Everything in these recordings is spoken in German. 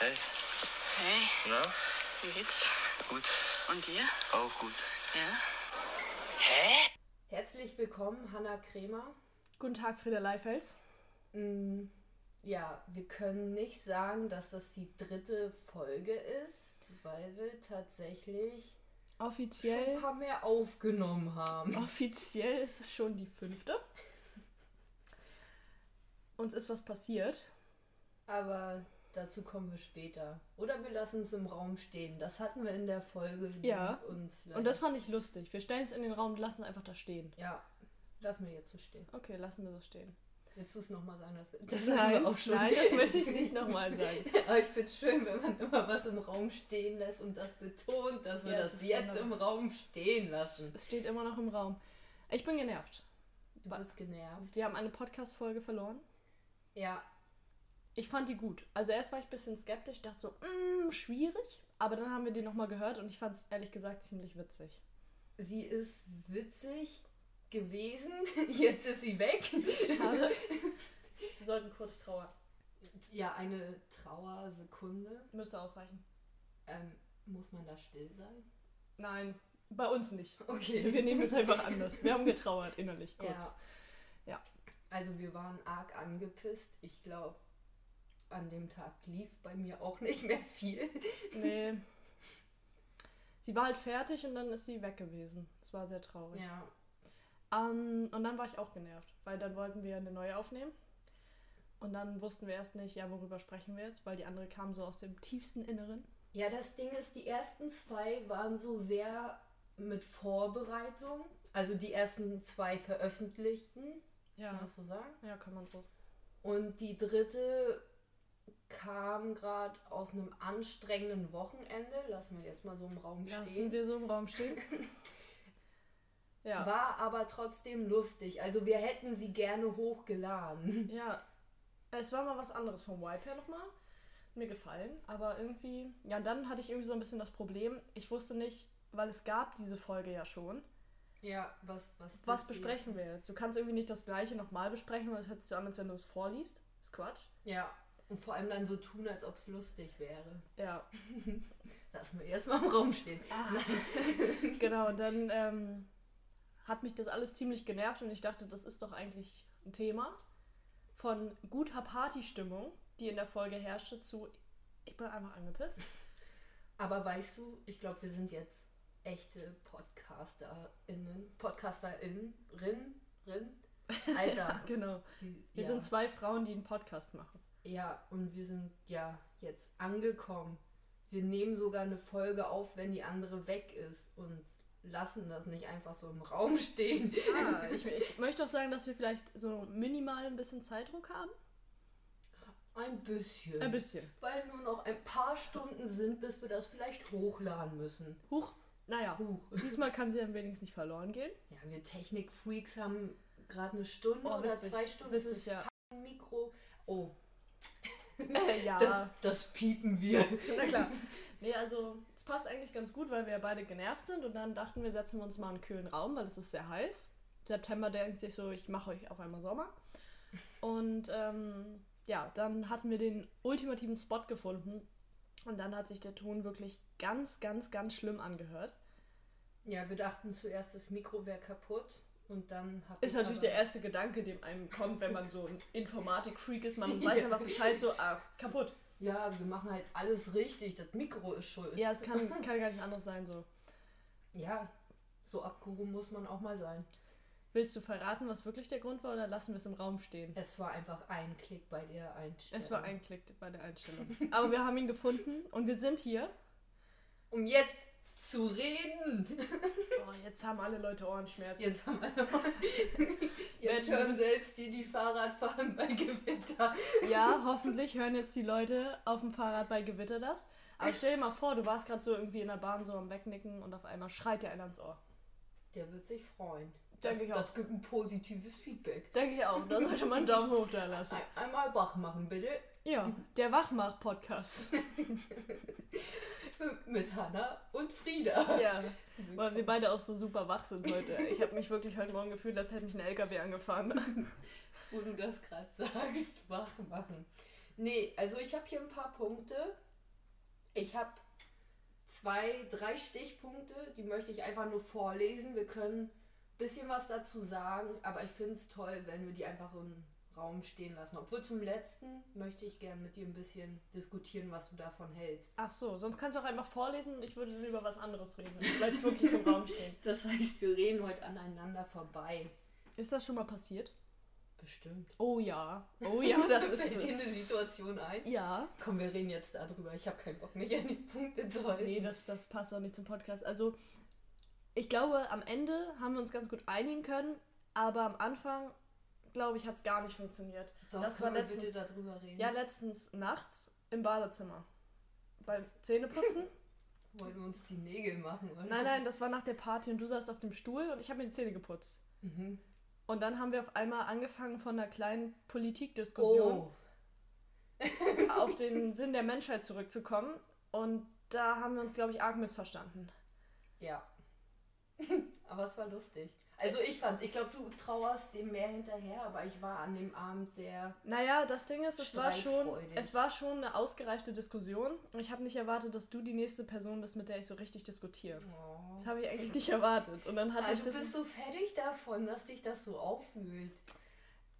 Hey, Hey, na? wie geht's? Gut. Und dir? Auch gut. Ja? Herzlich willkommen, Hanna Kremer. Guten Tag, Frieda Leifels. Mm, Ja, wir können nicht sagen, dass das die dritte Folge ist, weil wir tatsächlich schon ein Offiziell, paar mehr aufgenommen haben. offiziell ist es schon die fünfte. Uns ist was passiert. Aber dazu kommen wir später. Oder wir lassen es im Raum stehen. Das hatten wir in der Folge, Ja. uns. Und das fand ich lustig. Wir stellen es in den Raum und lassen es einfach da stehen. Ja, lassen wir jetzt so stehen. Okay, lassen wir so stehen. Willst du es nochmal sagen? dass wir- Das haben nein, wir auch schon. nein, das möchte ich nicht nochmal sagen. Aber ich finde es schön, wenn man immer was im Raum stehen lässt und das betont, dass wir Ja, das ist jetzt wunderbar. im Raum stehen lassen. Es steht immer noch im Raum. Ich bin genervt. Du bist genervt. Wir haben eine Podcast-Folge verloren. Ja, Ich fand die gut. Also erst war ich ein bisschen skeptisch, dachte so, mm, schwierig. Aber dann haben wir die nochmal gehört und ich fand es ehrlich gesagt ziemlich witzig. sie ist witzig gewesen. Jetzt ist sie weg. Schade. Wir sollten kurz trauern. Ja, eine Trauersekunde. Müsste ausreichen. Ähm, muss man da still sein? Nein, bei uns nicht. Okay. Wir nehmen es einfach anders. Wir haben getrauert innerlich kurz. Ja. Ja. Also wir waren arg angepisst. Ich glaube, an dem Tag lief bei mir auch nicht mehr viel. Nee. Sie war halt fertig und dann ist sie weg gewesen. Es war sehr traurig. Ja. Ähm, und dann war ich auch genervt, weil dann wollten wir eine neue aufnehmen. Und dann wussten wir erst nicht, ja, worüber sprechen wir jetzt, weil die andere kam so aus dem tiefsten Inneren. Ja, das Ding ist, die ersten zwei waren so sehr mit Vorbereitung. Also die ersten zwei veröffentlichten, Ja. kann man das so sagen? Ja, kann man so. Und die dritte kam gerade aus einem anstrengenden Wochenende. Lassen wir jetzt mal so im Raum Lassen stehen. wir so im Raum stehen. Ja. War aber trotzdem lustig. Also wir hätten sie gerne hochgeladen. Ja, es war mal was anderes vom Vibe her nochmal. Mir gefallen, aber irgendwie, ja, dann hatte ich irgendwie so ein bisschen das Problem, ich wusste nicht, weil es gab diese Folge ja schon, Ja, was, was, was besprechen wir jetzt? Du kannst irgendwie nicht das gleiche nochmal besprechen, weil es hört sich so an, als wenn du es vorliest. ist Quatsch. Ja, und vor allem dann so tun, als ob es lustig wäre. Ja, Lassen wir erstmal im Raum stehen. genau. Und dann ähm, hat mich das alles ziemlich genervt und ich dachte, das ist doch eigentlich ein Thema von guter Partystimmung, die in der Folge herrschte, zu ich bin einfach angepisst. Aber weißt du, ich glaube, wir sind jetzt echte PodcasterInnen. PodcasterInnen. Rin, Rin. Alter. Genau. die, Wir ja. sind zwei Frauen, die einen Podcast machen. Ja, und wir sind ja jetzt angekommen. Wir nehmen sogar eine Folge auf, wenn die andere weg ist und lassen das nicht einfach so im Raum stehen. Ah, ich, ich möchte auch sagen, dass wir vielleicht so minimal ein bisschen Zeitdruck haben. Ein bisschen. Ein bisschen. Weil nur noch ein paar Stunden sind, bis wir das vielleicht hochladen müssen. Huch. Naja, Huch. diesmal kann sie dann wenigstens nicht verloren gehen. Ja, wir Technikfreaks haben gerade eine Stunde Oh, oder witzig. zwei Stunden Witzig, fürs ja. Mikro. Oh, ja. das, das piepen wir. Na klar. Nee, also es passt eigentlich ganz gut, weil wir beide genervt sind und dann dachten wir, setzen wir uns mal in einen kühlen Raum, weil es ist sehr heiß. September denkt sich so, ich mache euch auf einmal Sommer. Und ähm, ja, dann hatten wir den ultimativen Spot gefunden und dann hat sich der Ton wirklich ganz, ganz, ganz schlimm angehört. Ja, wir dachten zuerst, das Mikro wäre kaputt und dann hat Ist natürlich der erste Gedanke, dem einem kommt, wenn man so ein Informatik-Freak ist. Man weiß einfach Bescheid, so, ah, kaputt. Ja, wir machen halt alles richtig. Das Mikro ist schuld. Ja, es kann, kann gar nichts anderes sein, so. Ja, so abgehoben muss man auch mal sein. Willst du verraten, was wirklich der Grund war, oder lassen wir es im Raum stehen? Es war einfach ein Klick bei der Einstellung. Es war ein Klick bei der Einstellung. Aber wir haben ihn gefunden und wir sind hier. Um jetzt zu reden. Oh, jetzt haben alle Leute Ohrenschmerzen. Jetzt haben wir Jetzt Menschen, du hören selbst die, die Fahrrad fahren bei Gewitter. Ja, hoffentlich hören jetzt die Leute auf dem Fahrrad bei Gewitter das. Aber stell dir mal vor, du warst gerade so irgendwie in der Bahn so am Wegnicken und auf einmal schreit dir einer ins Ohr. Der wird sich freuen. Denke ich auch. das gibt ein positives Feedback. Denke ich auch, da sollte man einen Daumen hoch da lassen. Ein, einmal wach machen, bitte. Ja, der Wachmach-Podcast. Mit Hanna und Frieda. Ja, weil wir beide auch so super wach sind heute. Ich habe mich wirklich heute Morgen gefühlt, als hätte mich ein LKW angefahren. Wo du das gerade sagst, wach machen. Nee, also ich habe hier ein paar Punkte. Ich habe zwei, drei Stichpunkte, die möchte ich einfach nur vorlesen. Wir können ein bisschen was dazu sagen, aber ich finde es toll, wenn wir die einfach im Raum stehen lassen. Obwohl zum letzten möchte ich gerne mit dir ein bisschen diskutieren, was du davon hältst. Ach so, sonst kannst du auch einfach vorlesen und ich würde dann über was anderes reden. Das bleibt wirklich im Raum stehen. Das heißt, wir reden heute aneinander vorbei. Ist das schon mal passiert? Bestimmt. Oh ja. Oh ja, das ist Fällt dir eine Situation ein? Ja. Komm, wir reden jetzt darüber. Ich habe keinen Bock, mich an die Punkte zu halten. Nee, das, das passt auch nicht zum Podcast. Also, ich glaube, am Ende haben wir uns ganz gut einigen können, aber am Anfang, glaube ich, hat es gar nicht funktioniert. Doch, das war wir bitte letztens- darüber reden. Ja, letztens nachts im Badezimmer. Beim Zähneputzen? Wollen wir uns die Nägel machen, oder? nein, nein, das war nach der Party und du saßt auf dem Stuhl und ich habe mir die Zähne geputzt. Mhm. Und dann haben wir auf einmal angefangen von einer kleinen Politikdiskussion Oh. auf den Sinn der Menschheit zurückzukommen. Und da haben wir uns, glaube ich, arg missverstanden. Ja. aber es war lustig. Also ich fand's, ich glaube, du trauerst dem mehr hinterher, aber ich war an dem Abend sehr. Naja, das Ding ist, es war schon, es war schon eine ausgereifte Diskussion. Ich habe nicht erwartet, dass du die nächste Person bist, mit der ich so richtig diskutiere. Oh. Das habe ich eigentlich nicht erwartet. Und dann hat mich Also du das. bist so fertig davon, dass dich das so auffühlt.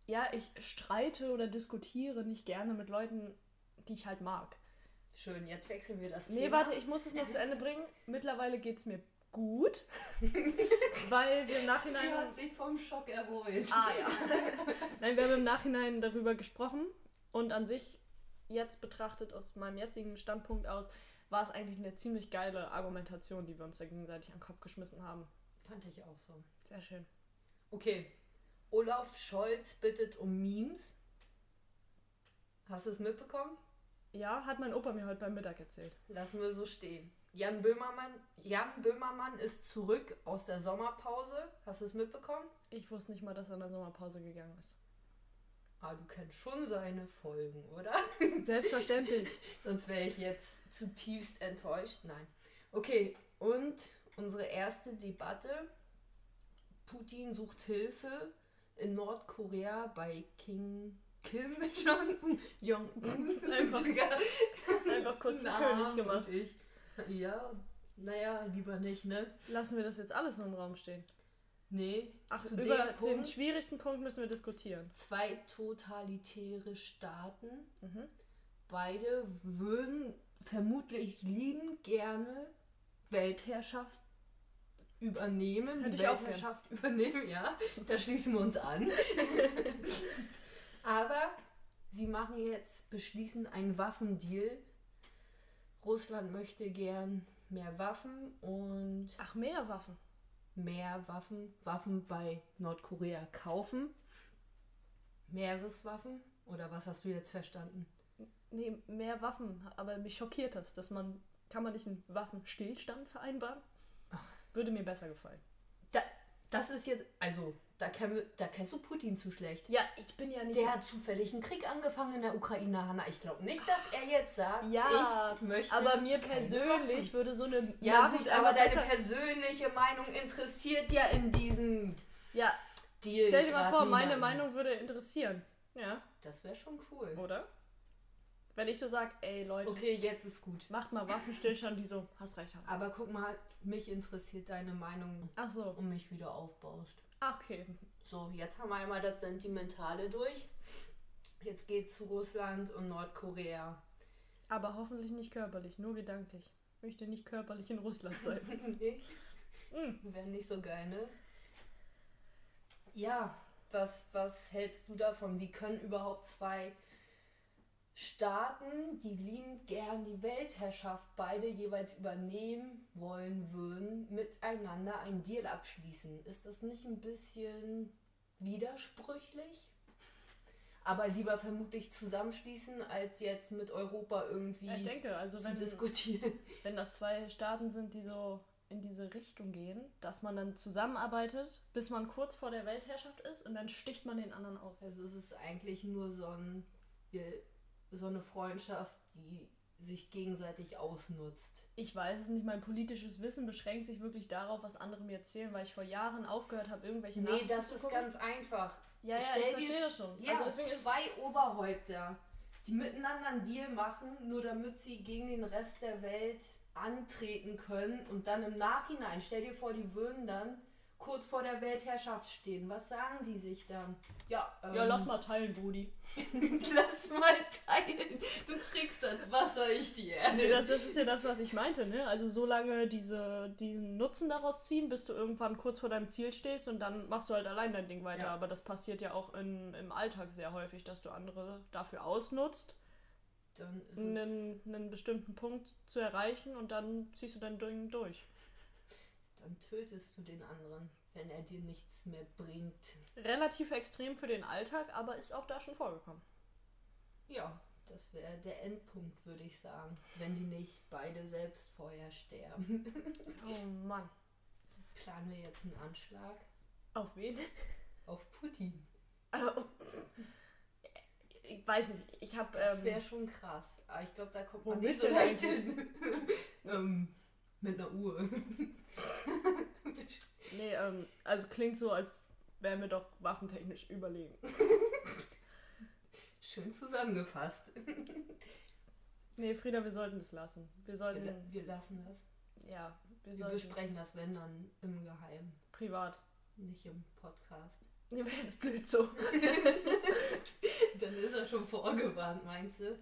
Ja, ich streite oder diskutiere nicht gerne mit Leuten, die ich halt mag. Schön, jetzt wechseln wir das Nee, Thema. warte, ich muss es noch zu Ende bringen. Mittlerweile geht es mir gut. weil wir im Sie Nachhinein. hat sich vom Schock erholt. Ah ja. Nein, wir haben im Nachhinein darüber gesprochen und an sich, jetzt betrachtet aus meinem jetzigen Standpunkt aus, war es eigentlich eine ziemlich geile Argumentation, die wir uns da gegenseitig an den Kopf geschmissen haben. Fand ich auch so. Sehr schön. Okay. Olaf Scholz bittet um Memes. Hast du es mitbekommen? Ja, hat mein Opa mir heute beim Mittag erzählt. Lassen wir so stehen. Jan Böhmermann, Jan Böhmermann ist zurück aus der Sommerpause. Hast du es mitbekommen? Ich wusste nicht mal, dass er in der Sommerpause gegangen ist. Ah, du kennst schon seine Folgen, oder? Selbstverständlich. Sonst wäre ich jetzt zutiefst enttäuscht. Nein. Okay, und unsere erste Debatte. Putin sucht Hilfe in Nordkorea bei King Kim Jong- Jong-un. Einfach- Sogar Einfach kurz für König gemacht. Ich. Ja, naja, lieber nicht, ne? Lassen wir das jetzt alles im Raum stehen. Nee, Ach, zu über dem den Punkt, schwierigsten Punkt müssen wir diskutieren. zwei totalitäre Staaten. Mhm. Beide würden vermutlich liebend gerne Weltherrschaft übernehmen. Hätte die Weltherrschaft übernehmen, ja. Da schließen wir uns an. Aber sie machen jetzt, beschließen einen Waffendeal. Russland möchte gern mehr Waffen und Ach, mehr Waffen. mehr Waffen, Waffen bei Nordkorea kaufen. Meereswaffen? Oder was hast du jetzt verstanden? Nee, mehr Waffen. Aber mich schockiert das, dass man. Kann man nicht einen Waffenstillstand vereinbaren? Würde mir besser gefallen. Da, das ist jetzt, also, da, wir, da kennst du Putin zu schlecht. Ja, ich bin ja nicht. Der hat zufällig einen Krieg angefangen in der Ukraine, Hanna. Ich glaube nicht, dass er jetzt sagt, Ja, ich möchte. aber mir persönlich würde so eine Ja, Nachricht gut, aber deine persönliche Meinung interessiert ja in diesem Ja, Deal. stell dir mal vor, meine. Meinung würde interessieren. Ja, Das wäre schon cool. oder? Wenn ich so sag, ey Leute, Okay, jetzt ist gut. macht mal Waffenstillstand, die so, hast recht haben. Aber guck mal, mich interessiert deine Meinung, Ach so, um mich wieder aufbaust. Ah, okay. So, jetzt haben wir einmal das Sentimentale durch. Jetzt geht's zu Russland und Nordkorea. Aber hoffentlich nicht körperlich, nur gedanklich. Ich möchte nicht körperlich in Russland sein. Nicht? Mm. Wäre nicht so geil, ne? Ja, was, was hältst du davon? Wie können überhaupt zwei Staaten, die liebend gern die Weltherrschaft beide jeweils übernehmen wollen würden, miteinander einen Deal abschließen? Ist das nicht ein bisschen widersprüchlich? Aber lieber vermutlich zusammenschließen, als jetzt mit Europa irgendwie Ja, ich denke, also zu wenn, diskutieren. wenn das zwei Staaten sind, die so in diese Richtung gehen, dass man dann zusammenarbeitet, bis man kurz vor der Weltherrschaft ist und dann sticht man den anderen aus. Also es ist eigentlich nur so, ein, wir- so eine Freundschaft, die sich gegenseitig ausnutzt. Ich weiß es nicht, mein politisches Wissen beschränkt sich wirklich darauf, was andere mir erzählen, weil ich vor Jahren aufgehört habe, irgendwelche Nee, das ist ganz einfach. Ja, ja, Stell ich verstehe das schon. Ja, also zwei Oberhäupter. die miteinander einen Deal machen, nur damit sie gegen den Rest der Welt antreten können und dann im Nachhinein, stell dir vor, die würden dann kurz vor der Weltherrschaft stehen. Was sagen die sich dann? Ja, ähm, Ja, lass mal teilen, Brudi. lass mal teilen. Du kriegst das Wasser, ich die Erde. Nee, das, das ist ja das, was ich meinte, ne? Also so lange diese, diesen Nutzen daraus ziehen, bis du irgendwann kurz vor deinem Ziel stehst und dann machst du halt allein dein Ding weiter. Ja. Aber das passiert ja auch in, im Alltag sehr häufig, dass du andere dafür ausnutzt, einen, einen bestimmten Punkt zu erreichen und dann ziehst du dein Ding durch. Dann tötest du den anderen, wenn er dir nichts mehr bringt. Relativ extrem für den Alltag, aber ist auch da schon vorgekommen. Ja, das wäre der Endpunkt, würde ich sagen, wenn die nicht beide selbst vorher sterben. Oh Mann. Planen wir jetzt einen Anschlag Auf wen? auf Putin. Also, ich weiß nicht, ich habe. Das Ähm, wäre schon krass. Aber ich glaube, da kommt man nicht so leicht hin. ähm, mit einer Uhr. nee, ähm, also klingt so, als wären wir doch waffentechnisch überlegen. Schön zusammengefasst. Nee, Frieda, wir sollten das lassen. Wir Wir, sollten. la- wir lassen das. Ja, wir Wir besprechen das, wenn dann im Geheimen, privat. nicht im Podcast. Nee, wäre jetzt blöd so. Dann ist er schon vorgewarnt, meinst du?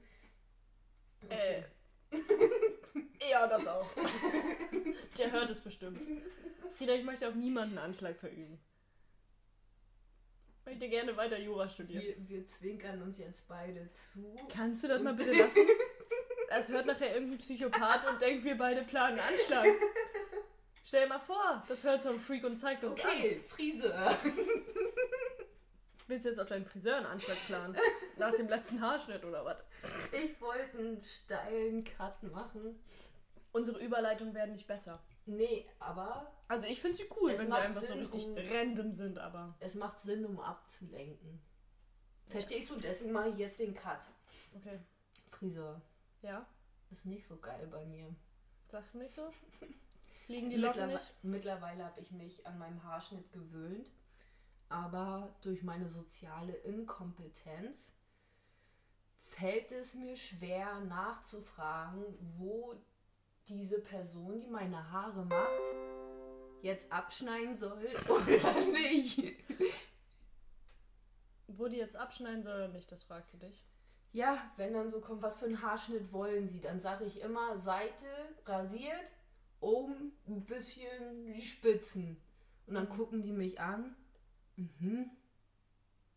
Äh. Ja, das auch. Der hört es bestimmt. Ich möchte auf niemanden Anschlag verüben. Ich möchte gerne weiter Jura studieren. Wir, wir zwinkern uns jetzt beide zu. Kannst du das mal bitte lassen? Es hört nachher irgendein Psychopath und denkt, wir beide planen Anschlag. Stell dir mal vor, das hört so ein Freak und zeigt uns an. Okay, Friseur. Willst du jetzt auf deinen Friseur einen Anschlag planen? Nach dem letzten Haarschnitt oder was? Ich wollte einen steilen Cut machen. Unsere Überleitungen werden nicht besser. Nee, aber Also ich finde sie cool, Es wenn sie einfach so Sinn, richtig um- random sind, aber. es macht Sinn, um abzulenken. Verstehst du? Deswegen mache ich jetzt den Cut. Okay. Friseur Ja? ist nicht so geil bei mir. Sagst du nicht so? Fliegen die Locken Mittlerwe nicht? Mittlerweile habe ich mich an meinem Haarschnitt gewöhnt, aber durch meine soziale Inkompetenz fällt es mir schwer nachzufragen, wo diese Person, die meine Haare macht, jetzt abschneiden soll oder nicht. Wo die jetzt abschneiden soll oder nicht, das fragst du dich. Ja, wenn dann so kommt, was für einen Haarschnitt wollen Sie, dann sage ich immer Seite rasiert, oben ein bisschen die Spitzen. Und dann gucken die mich an. Mhm.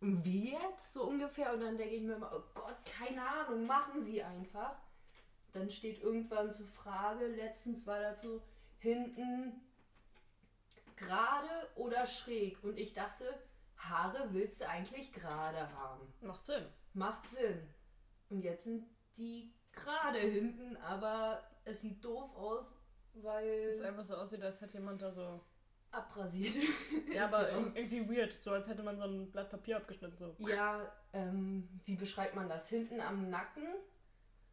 Und wie jetzt? So ungefähr. Und dann denke ich mir immer, oh Gott, keine Ahnung, machen Sie einfach. Dann steht irgendwann zur Frage, letztens war dazu hinten gerade oder schräg. Und ich dachte, Haare willst du eigentlich gerade haben. Macht Sinn. Macht Sinn. Und jetzt sind die gerade hinten, aber es sieht doof aus, weil Es einfach so aussieht, als hätte jemand da so. Abrasiert. Ja, aber So. ir- irgendwie weird. So als hätte man so ein Blatt Papier abgeschnitten. So. Ja, ähm, wie beschreibt man das? Hinten am Nacken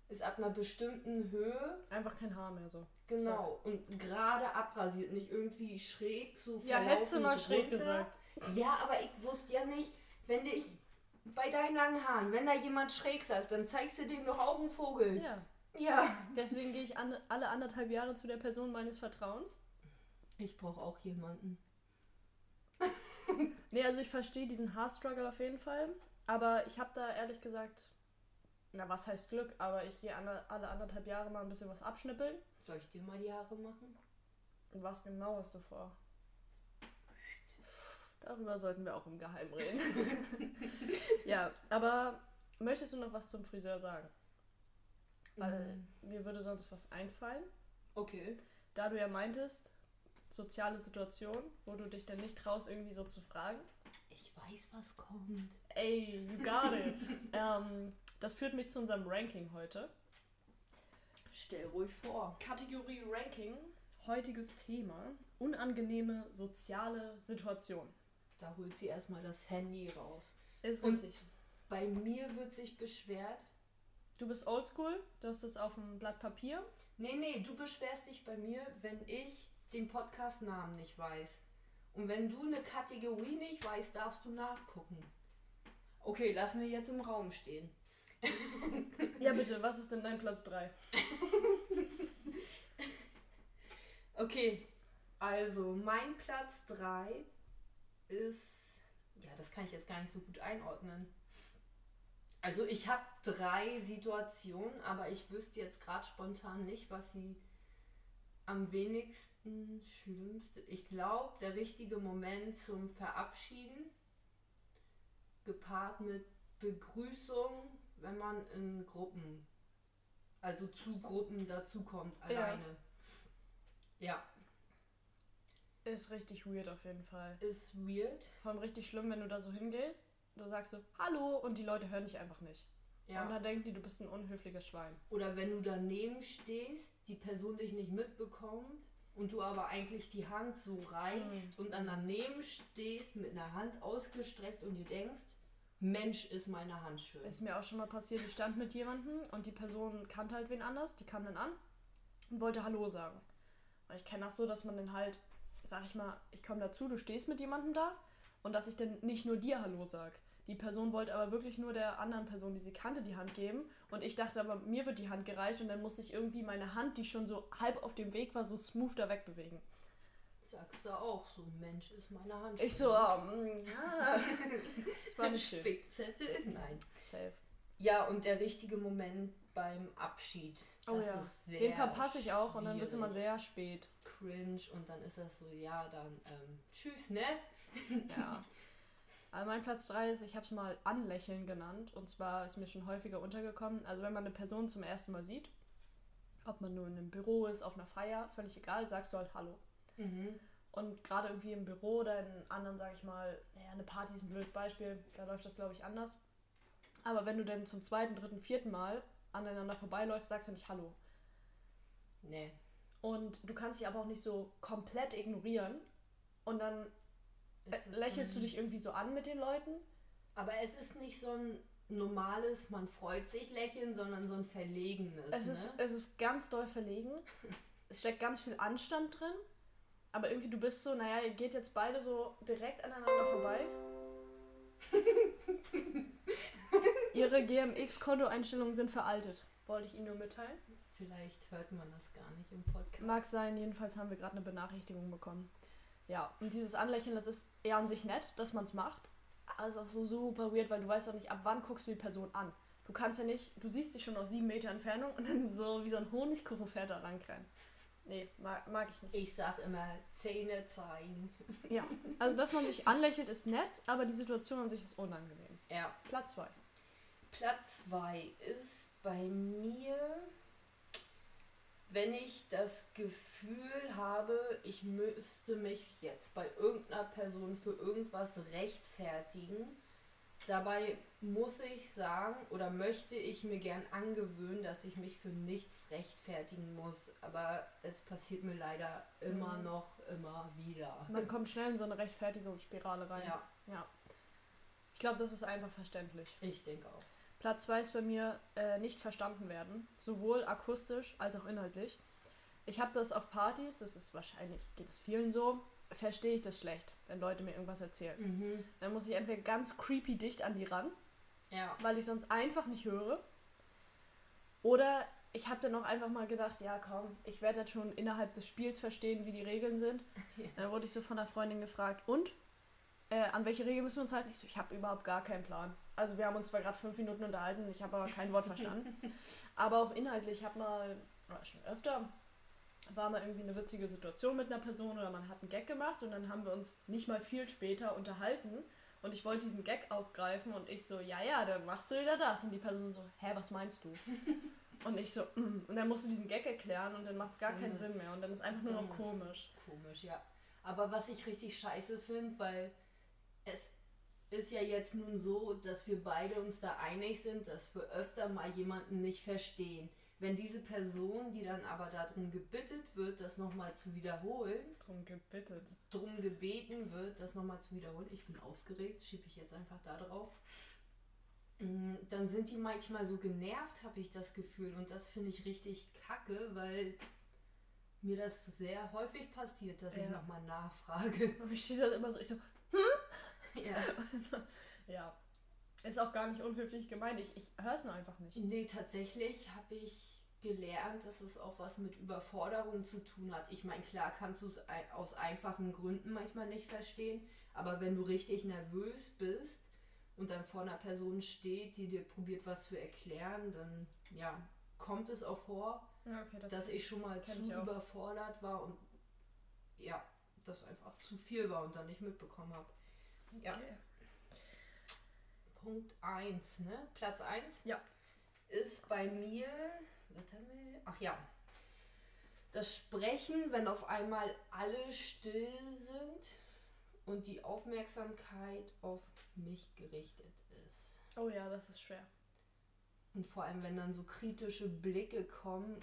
ist ab einer bestimmten Höhe, Einfach kein Haar mehr so. genau, und gerade abrasiert, nicht irgendwie schräg so Ja, hättest du mal schräg runter. gesagt. Ja, aber ich wusste ja nicht, wenn ich bei deinen langen Haaren, wenn da jemand schräg sagt, dann zeigst du dem doch auch einen Vogel. Ja. Ja. Deswegen gehe ich an, alle anderthalb Jahre zu der Person meines Vertrauens. Ich brauche auch jemanden. Nee, also ich verstehe diesen Haarstruggle auf jeden Fall. Aber ich habe da ehrlich gesagt, na was heißt Glück, aber ich gehe alle, alle anderthalb Jahre mal ein bisschen was abschnippeln. Soll ich dir mal die Haare machen? Und was genau hast du vor? Darüber sollten wir auch im Geheimen reden. ja, aber möchtest du noch was zum Friseur sagen? Weil Mhm. mir würde sonst was einfallen. Okay. Da du ja meintest, soziale Situation, wo du dich dann nicht traust, irgendwie so zu fragen. Ich weiß, was kommt. Ey, you got it. ähm, das führt mich zu unserem Ranking heute. Stell ruhig vor. Kategorie Ranking, heutiges Thema, unangenehme soziale Situation. Da holt sie erstmal das Handy raus. Ist Und- richtig. Bei mir wird sich beschwert. Du bist oldschool, du hast es auf dem Blatt Papier. Nee, nee, du beschwerst dich bei mir, wenn ich den Podcast-Namen nicht weiß. Und wenn du eine Kategorie nicht weißt, darfst du nachgucken. Okay, lass mir jetzt im Raum stehen. Ja, bitte, was ist denn dein Platz 3? Okay, also mein Platz 3 ist. Ja, das kann ich jetzt gar nicht so gut einordnen. Also ich habe drei Situationen, aber ich wüsste jetzt gerade spontan nicht, was sie am wenigsten schlimmste. Ich glaube, der richtige Moment zum Verabschieden, gepaart mit Begrüßung, wenn man in Gruppen, also zu Gruppen dazukommt, Ja. alleine. Ja, Ist richtig weird auf jeden Fall. ist weird. Vor allem richtig schlimm, wenn du da so hingehst. Du sagst so, hallo, und die Leute hören dich einfach nicht. Und Ja. dann denken die, du bist ein unhöfliches Schwein. Oder wenn du daneben stehst, die Person dich nicht mitbekommt und du aber eigentlich die Hand so reichst und dann daneben stehst mit einer Hand ausgestreckt und dir denkst, Mensch, ist meine Hand schön. Ist mir auch schon mal passiert, ich stand mit jemandem und die Person kannte halt wen anders, die kam dann an und wollte Hallo sagen. Und ich kenne das so, dass man dann halt, sag ich mal, ich komme dazu, du stehst mit jemandem da und dass ich dann nicht nur dir Hallo sag. Die Person wollte aber wirklich nur der anderen Person, die sie kannte, die Hand geben. Und ich dachte aber, mir wird die Hand gereicht und dann musste ich irgendwie meine Hand, die schon so halb auf dem Weg war, so smooth da wegbewegen. Sagst du auch so, Mensch, ist meine Hand. Ich so, ähm, ja. Das war nicht schön. Spickzettel? Nein. Safe. Ja, und der richtige Moment beim Abschied. Oh das ja. ist sehr Den verpasse ich auch und dann wird es immer sehr spät. cringe und dann ist das so, ja, dann ähm, tschüss, ne? Ja. Mein Platz 3 ist, ich habe es mal Anlächeln genannt. Und zwar ist mir schon häufiger untergekommen. Also wenn man eine Person zum ersten Mal sieht, ob man nur in einem Büro ist, auf einer Feier, völlig egal, sagst du halt Hallo. Mhm. Und gerade irgendwie im Büro oder in anderen, sage ich mal, ja, eine Party ist ein blödes Beispiel, da läuft das, glaube ich, anders. Aber wenn du dann zum zweiten, dritten, vierten Mal aneinander vorbeiläufst, sagst du nicht Hallo. Nee. Und du kannst dich aber auch nicht so komplett ignorieren. Und dann lächelst du dich irgendwie so an mit den Leuten. Aber es ist nicht so ein normales, man freut sich lächeln, sondern so ein verlegenes. Es ne? ist, es ist ganz doll verlegen. Es steckt ganz viel Anstand drin. Aber irgendwie, du bist so, naja, ihr geht jetzt beide so direkt aneinander vorbei. Ihre GMX-Kontoeinstellungen sind veraltet. Wollte ich Ihnen nur mitteilen. Vielleicht hört man das gar nicht im Podcast. Mag sein, jedenfalls haben wir gerade eine Benachrichtigung bekommen. Ja, und dieses Anlächeln, das ist eher an sich nett, dass man es macht. Aber es ist auch so super weird, weil du weißt auch nicht, ab wann guckst du die Person an. Du kannst ja nicht, du siehst dich schon aus sieben Meter Entfernung und dann so wie so ein Honigkuchenpferd da langrennen. Nee, mag, mag ich nicht. Ich sag immer Zähne zeigen. Ja, also dass man sich anlächelt ist nett, aber die Situation an sich ist unangenehm. Ja. Platz 2. Platz 2 ist bei mir, wenn ich das Gefühl habe, ich müsste mich jetzt bei irgendeiner Person für irgendwas rechtfertigen. Dabei muss ich sagen oder möchte ich mir gern angewöhnen, dass ich mich für nichts rechtfertigen muss. Aber es passiert mir leider immer Mhm. noch, immer wieder. Man kommt schnell in so eine Rechtfertigungsspirale rein. Ja, ja. Ich glaube, das ist einfach verständlich. ich denke auch. Platz 2 ist bei mir äh, nicht verstanden werden, sowohl akustisch als auch inhaltlich. Ich habe das auf Partys, das ist wahrscheinlich, geht es vielen so, verstehe ich das schlecht, wenn Leute mir irgendwas erzählen. Mhm. Dann muss ich entweder ganz creepy dicht an die ran, Ja. weil ich sonst einfach nicht höre. Oder ich habe dann auch einfach mal gedacht, ja komm, ich werde jetzt schon innerhalb des Spiels verstehen, wie die Regeln sind. Ja. Dann wurde ich so von einer Freundin gefragt, und? Äh, an welche Regeln müssen wir uns halten? Ich so, ich habe überhaupt gar keinen Plan. Also wir haben uns zwar gerade fünf Minuten unterhalten, ich habe aber kein Wort verstanden. aber auch inhaltlich, ich habe mal, oder schon öfter, war mal irgendwie eine witzige Situation mit einer Person oder man hat einen Gag gemacht und dann haben wir uns nicht mal viel später unterhalten und ich wollte diesen Gag aufgreifen und ich so, ja, ja, dann machst du wieder das. Und die Person so, hä, was meinst du? und ich so, mm. und dann musst du diesen Gag erklären und dann macht es gar Dann keinen Sinn mehr und dann ist einfach nur noch komisch. Komisch, ja. Aber was ich richtig scheiße finde, weil es ist ja jetzt nun so, dass wir beide uns da einig sind, dass wir öfter mal jemanden nicht verstehen. Wenn diese Person, die dann aber darum gebittet wird, das nochmal zu wiederholen, Drum gebittet. drum gebeten wird, das nochmal zu wiederholen, ich bin aufgeregt, schiebe ich jetzt einfach da drauf, mm, dann sind die manchmal so genervt, habe ich das Gefühl. Und das finde ich richtig kacke, weil mir das sehr häufig passiert, dass ich Ja. nochmal nachfrage. Und ich stehe da immer so, ich so, ja. ja. Ist auch gar nicht unhöflich gemeint. Ich, ich höre es nur einfach nicht. Nee, tatsächlich habe ich gelernt, dass es auch was mit Überforderung zu tun hat. Ich meine, klar kannst du es aus einfachen Gründen manchmal nicht verstehen, aber wenn du richtig nervös bist und dann vor einer Person steht, die dir probiert, was zu erklären, dann ja, kommt es auch vor, okay, das dass ich schon mal zu überfordert war und ja, das einfach zu viel war und dann nicht mitbekommen habe. Ja. Okay. Punkt 1, ne? Platz 1? Ja. Ist bei mir. Ach ja. Das Sprechen, wenn auf einmal alle still sind und die Aufmerksamkeit auf mich gerichtet ist. Oh ja, das ist schwer. Und vor allem, wenn dann so kritische Blicke kommen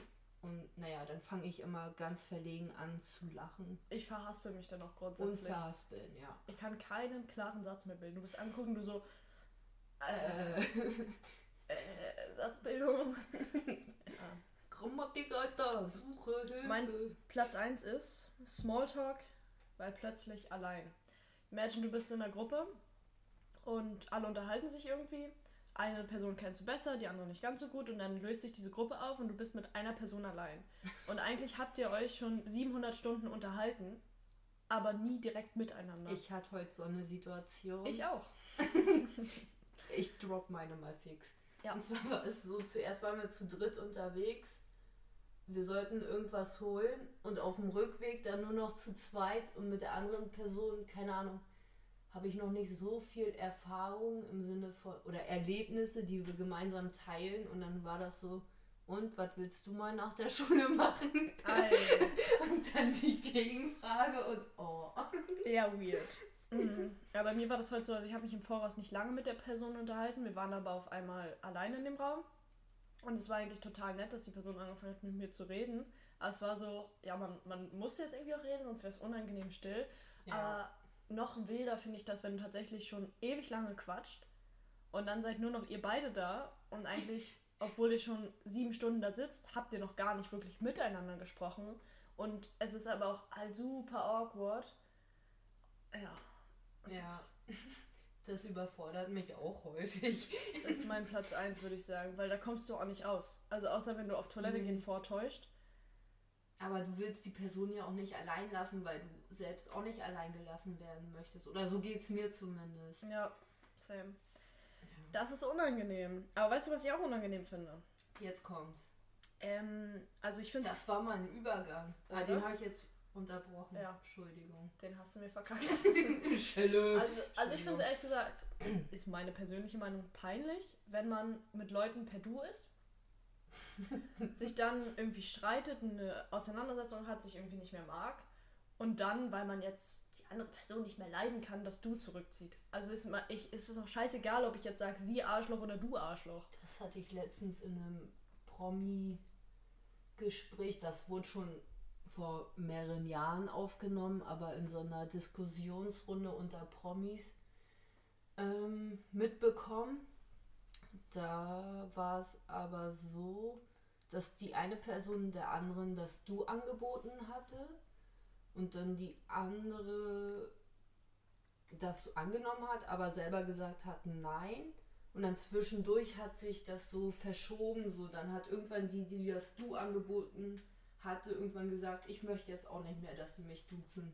und naja, dann fange ich immer ganz verlegen an zu lachen Ich verhaspel mich dann auch und grundsätzlich. verhaspeln, ja. Ich kann keinen klaren Satz mehr bilden. Du wirst angucken, du so. Äh, Äh, Satzbildung. ja. Grammatik, Alter, Suche, Hilfe. Mein Platz 1 ist Smalltalk, weil plötzlich allein. Imagine, du bist in einer Gruppe und alle unterhalten sich irgendwie. Eine Person kennst du besser, die andere nicht ganz so gut und dann löst sich diese Gruppe auf und du bist mit einer Person allein. Und eigentlich habt ihr euch schon 700 Stunden unterhalten, aber nie direkt miteinander. Ich hatte heute so eine Situation. ich auch. Ich drop meine mal fix. Ja. Und zwar war es so, zuerst waren wir zu dritt unterwegs. Wir sollten irgendwas holen und auf dem Rückweg dann nur noch zu zweit und mit der anderen Person, keine Ahnung, habe ich noch nicht so viel Erfahrung im Sinne von, oder Erlebnisse, die wir gemeinsam teilen. Und dann war das so, und was willst du mal nach der Schule machen? Und dann die Gegenfrage und oh. Eher weird. Mhm. Ja, bei mir war das heute so, also ich habe mich im Voraus nicht lange mit der Person unterhalten. Wir waren aber auf einmal alleine in dem Raum. Und es war eigentlich total nett, dass die Person angefangen hat, mit mir zu reden. Aber es war so, ja, man, man muss jetzt irgendwie auch reden, sonst wäre es unangenehm still. Aber noch wilder finde ich das, wenn du tatsächlich schon ewig lange quatscht und dann seid nur noch ihr beide da und eigentlich, obwohl ihr schon sieben Stunden da sitzt, habt ihr noch gar nicht wirklich miteinander gesprochen. Und es ist aber auch halt super awkward. Ja. Das Ja. Das überfordert mich auch häufig. Das ist mein Platz 1, würde ich sagen, weil da kommst du auch nicht aus. Also außer wenn du auf Toilette Nee. gehen vortäuscht. Aber du willst die Person ja auch nicht allein lassen, weil du selbst auch nicht allein gelassen werden möchtest. Oder so geht es mir zumindest. Ja, same. Das ist unangenehm. Aber weißt du, was ich auch unangenehm finde? Jetzt kommt's. Ähm, also ich finde Das war mal ein Übergang. Ah, den habe ich jetzt unterbrochen. Ja. Entschuldigung. Den hast du mir verkackt. Schelle. Also, also ich finde es ehrlich gesagt, ist meine persönliche Meinung peinlich, wenn man mit Leuten per Du ist, sich dann irgendwie streitet, eine Auseinandersetzung hat, sich irgendwie nicht mehr mag und dann, weil man jetzt die andere Person nicht mehr leiden kann, das Du zurückzieht. Also ist, ma- ich, ist es auch scheißegal, ob ich jetzt sage, sie Arschloch oder du Arschloch. Das hatte ich letztens in einem Promi-Gespräch. Das wurde schon vor mehreren Jahren aufgenommen, aber in so einer Diskussionsrunde unter Promis ähm, mitbekommen. Da war es aber so, dass die eine Person der anderen das Du angeboten hatte und dann die andere das angenommen hat, aber selber gesagt hat Nein. Und dann zwischendurch hat sich das so verschoben. So, dann hat irgendwann die, die das Du angeboten hatte, irgendwann gesagt, ich möchte jetzt auch nicht mehr, dass sie mich duzen.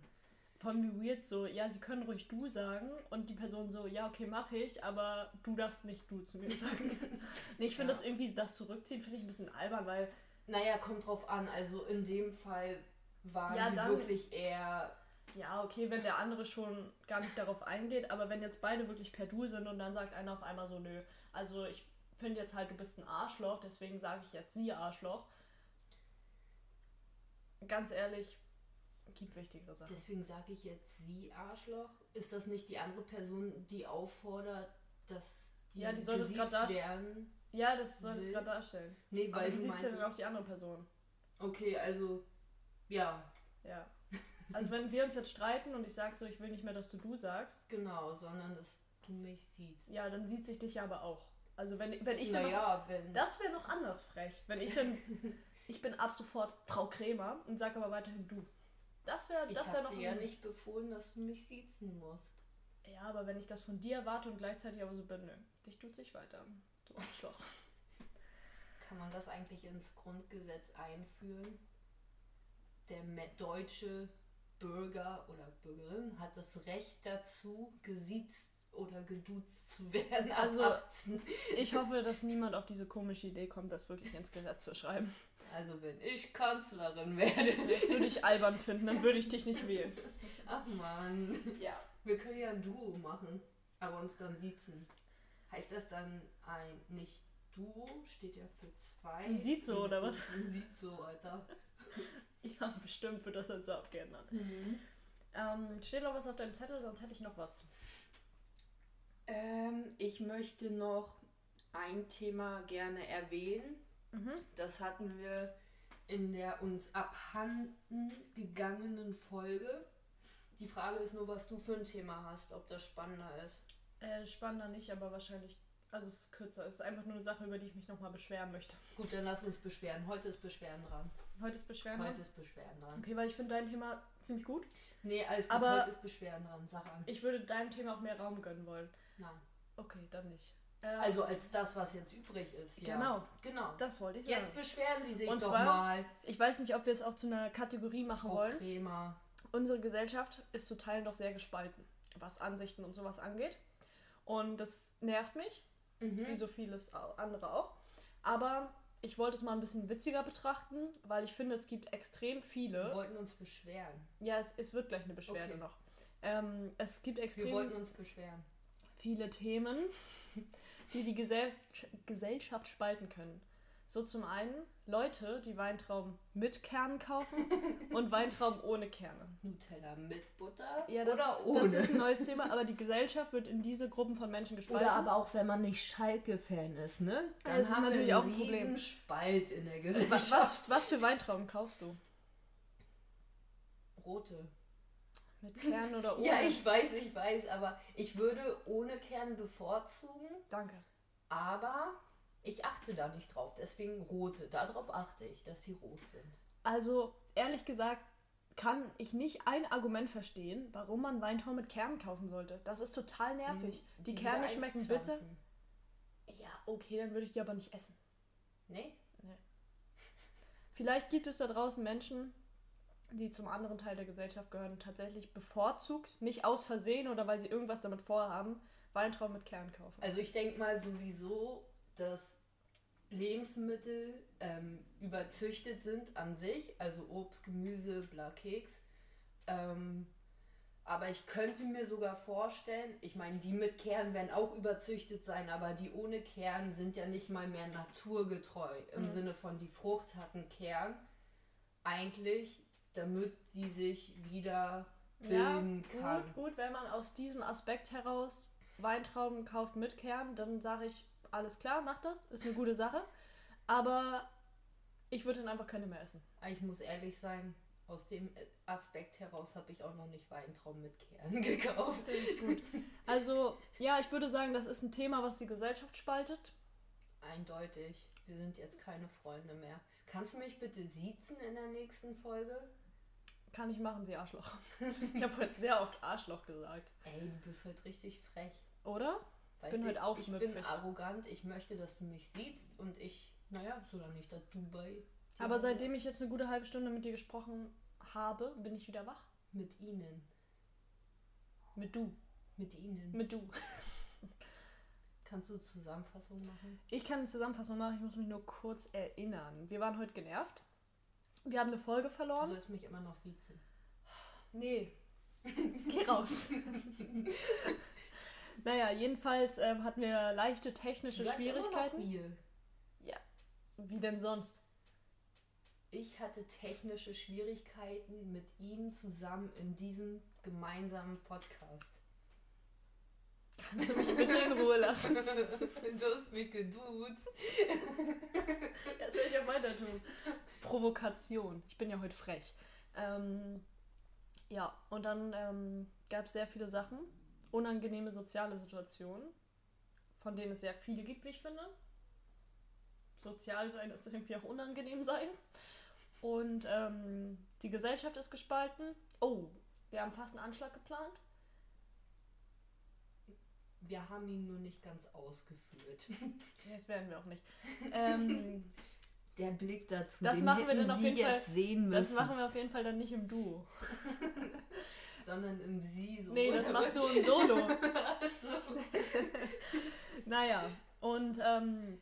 Allem wie weird so, ja, sie können ruhig du sagen und die Person so, ja, okay, mache ich, aber du darfst nicht du zu mir sagen. nee, ich finde Ja. das irgendwie, das zurückziehen, finde ich ein bisschen albern, weil Naja, kommt drauf an. Also in dem Fall waren Ja, die dann- wirklich eher. Ja, okay, wenn der andere schon gar nicht darauf eingeht, aber wenn jetzt beide wirklich per Du sind und dann sagt einer auf einmal so, nö, also ich finde jetzt halt, du bist ein Arschloch, deswegen sage ich jetzt sie Arschloch. Ganz ehrlich, gibt wichtigere Sachen. Deswegen sage ich jetzt sie Arschloch. Ist das nicht die andere Person, die auffordert, dass die, Ja, die soll das gesiezt grad darst- werden? Ja, das soll Will. gerade darstellen. Nee, Aber weil die du sieht ja meintest, dann auf die andere Person. Okay, also ja, Ja. Also wenn wir uns jetzt streiten und ich sag so, ich will nicht mehr, dass du du sagst, genau, sondern dass du mich siehst. ja, dann sieht sich dich ja aber auch. Also wenn, wenn ich dann noch, naja, wenn. das wäre noch anders frech. Wenn ich dann, ich bin ab sofort Frau Krämer und sag aber weiterhin du. Das wäre ich das wär habe noch dir ja nicht befohlen, dass du mich siezen musst. Ja, aber wenn ich das von dir erwarte und gleichzeitig aber so bin, nö, dich tut sich weiter. Du Arschloch. Kann man das eigentlich ins Grundgesetz einführen? Der deutsche Bürger oder Bürgerin hat das Recht dazu, gesiezt oder geduzt zu werden. Also- 18. Ich hoffe, dass niemand auf diese komische Idee kommt, das wirklich ins Gesetz zu schreiben. Also wenn ich Kanzlerin werde. Das würde ich albern finden, dann würde ich dich nicht wählen. Ach man. Ja. Wir können ja ein Duo machen, aber uns dann siezen. Heißt das dann ein, nicht Duo, steht ja für zwei. Ein Siezo, oder was? Ein Siezo, Alter. Ja, bestimmt wird das jetzt so abgeändert. Ähm, steht noch was auf deinem Zettel, sonst hätte ich noch was. Ähm, ich möchte noch ein Thema gerne erwähnen. Mhm. Das hatten wir in der uns abhanden gegangenen Folge. Die Frage ist nur, was du für ein Thema hast, ob das spannender ist. Äh, spannender nicht, aber wahrscheinlich, also es ist kürzer. Es ist einfach nur eine Sache, über die ich mich nochmal beschweren möchte. Gut, dann lass uns beschweren. Heute ist Beschweren dran. Heute ist Beschweren. Heute dran? ist Beschweren dran. Okay, weil ich finde dein Thema ziemlich gut. Nee, alles gut. Aber- heute ist Beschweren dran. Sag an. Ich würde deinem Thema auch mehr Raum gönnen wollen. Nein. Okay, dann nicht. Äh, Also als das, was jetzt übrig ist. Ja. Genau, Genau. das wollte ich sagen. Jetzt beschweren Sie sich Und doch zwar- mal, Ich weiß nicht, ob wir es auch zu einer Kategorie machen Frau wollen. Kremer. Unsere Gesellschaft ist zu Teilen doch sehr gespalten, was Ansichten und sowas angeht. Und das nervt mich, wie Mhm. so vieles andere auch. Aber ich wollte es mal ein bisschen witziger betrachten, weil ich finde, es gibt extrem Wir viele. wollten uns beschweren. Ja, es, es wird gleich eine Beschwerde Okay. noch. Ähm, es gibt Wir extrem wollten uns beschweren. Viele Themen, die die Gesell Gesellschaft spalten können. So zum einen Leute, die Weintrauben mit Kernen kaufen und Weintrauben ohne Kerne. Nutella mit Butter Ja, das, oder ist, ohne. das ist ein neues Thema, aber die Gesellschaft wird in diese Gruppen von Menschen gespalten. oder aber auch, wenn man nicht Schalke-Fan ist, ne? Dann das ist haben natürlich wir auch einen ein Problem. Spalt in der was, Gesellschaft. was, was für Weintrauben kaufst du? Rote. Mit Kern oder ohne? Ja, ich weiß, ich weiß, aber ich würde ohne Kern bevorzugen, Danke. aber ich achte da nicht drauf. Deswegen rote. Darauf achte ich, dass sie rot sind. Also, ehrlich gesagt, kann ich nicht ein Argument verstehen, warum man Weintrauben mit Kernen kaufen sollte. Das ist total nervig. Mhm. die wieder Kerne schmecken bitter. einpflanzen. Ja, okay, dann würde ich die aber nicht essen. Nee? Vielleicht gibt es da draußen Menschen, die zum anderen Teil der Gesellschaft gehören, tatsächlich bevorzugt, nicht aus Versehen oder weil sie irgendwas damit vorhaben, Weintrauben mit Kern kaufen. Also ich denke mal sowieso, dass Lebensmittel ähm, überzüchtet sind an sich, also Obst, Gemüse, bla Keks. Ähm, aber ich könnte mir sogar vorstellen, ich meine, die mit Kern werden auch überzüchtet sein, aber die ohne Kern sind ja nicht mal mehr naturgetreu. Im Mhm. Sinne von, die Frucht hat einen Kern. Eigentlich, damit die sich wieder bilden kann. gut, gut, wenn man aus diesem Aspekt heraus Weintrauben kauft mit Kern, dann sage ich, alles klar, mach das, ist eine gute Sache. Aber ich würde dann einfach keine mehr essen. Ich muss ehrlich sein, aus dem Aspekt heraus habe ich auch noch nicht Weintrauben mit Kern gekauft. Das ist gut. Also, ja, ich würde sagen, das ist ein Thema, was die Gesellschaft spaltet. Eindeutig. Wir sind jetzt keine Freunde mehr. Kannst du mich bitte siezen in der nächsten Folge? Kann ich machen, sie Arschloch. Ich habe heute sehr oft Arschloch gesagt. Ey, du bist heute richtig frech. Oder? Weißt Bin halt Ich aufmüpfig. bin arrogant. Ich möchte, dass du mich siehst und ich, naja, solange ich da Dubai. Aber seitdem ich jetzt eine gute halbe Stunde mit dir gesprochen habe, bin ich wieder wach. Mit ihnen. Mit du. Mit ihnen. Mit du. Kannst du Zusammenfassung machen? Ich kann eine Zusammenfassung machen, ich muss mich nur kurz erinnern. Wir waren heute genervt. Wir haben eine Folge Du verloren. sollst mich immer noch siezen. Nee. Geh raus. naja, jedenfalls ähm, hatten wir leichte technische Du sagst immer noch Schwierigkeiten. wir. Wie denn sonst? Ich hatte technische Schwierigkeiten mit ihnen zusammen in diesem gemeinsamen Podcast. Kannst du mich bitte in Ruhe lassen? du hast mich geduzt. Das soll ich ja weiter tun. Das ist Provokation. Ich bin ja heute frech. Ähm, ja, und dann ähm, gab es sehr viele Sachen. Unangenehme soziale Situationen, von denen es sehr viele gibt, wie ich finde. Sozial sein ist irgendwie auch unangenehm sein. Und ähm, die Gesellschaft ist gespalten. Oh, wir haben fast einen Anschlag geplant. Wir haben ihn nur nicht ganz ausgeführt. Das werden wir auch nicht. Ähm, Der Blick dazu, Das den machen wir dann auf Sie jeden Fall- jetzt sehen müssen. das machen wir auf jeden Fall dann nicht im Duo. Sondern im Sie so. Nee, das machst du im Solo. so. Naja, und ähm,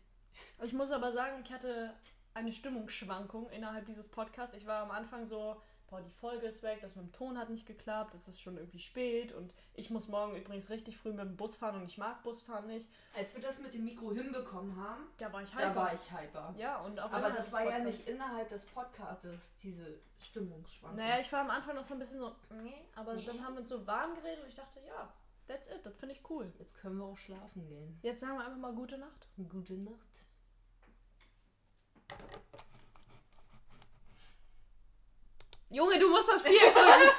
ich muss aber sagen, ich hatte eine Stimmungsschwankung innerhalb dieses Podcasts. Ich war am Anfang so, boah, die Folge ist weg, das mit dem Ton hat nicht geklappt, es ist schon irgendwie spät und ich muss morgen übrigens richtig früh mit dem Bus fahren und ich mag Busfahren nicht. Als wir das mit dem Mikro hinbekommen haben, Da war ich da hyper. war ich hyper. Ja, und auch Aber das war ja Podcasts. nicht innerhalb des Podcasts, diese Stimmungsschwankung. Naja, ich war am Anfang noch so ein bisschen so, nee, aber Nee. dann haben wir uns so warm geredet und ich dachte, ja, that's it, das finde ich cool. Jetzt können wir auch schlafen gehen. Jetzt sagen wir einfach mal gute Nacht. Gute Nacht. Junge, du musst das viel drücken.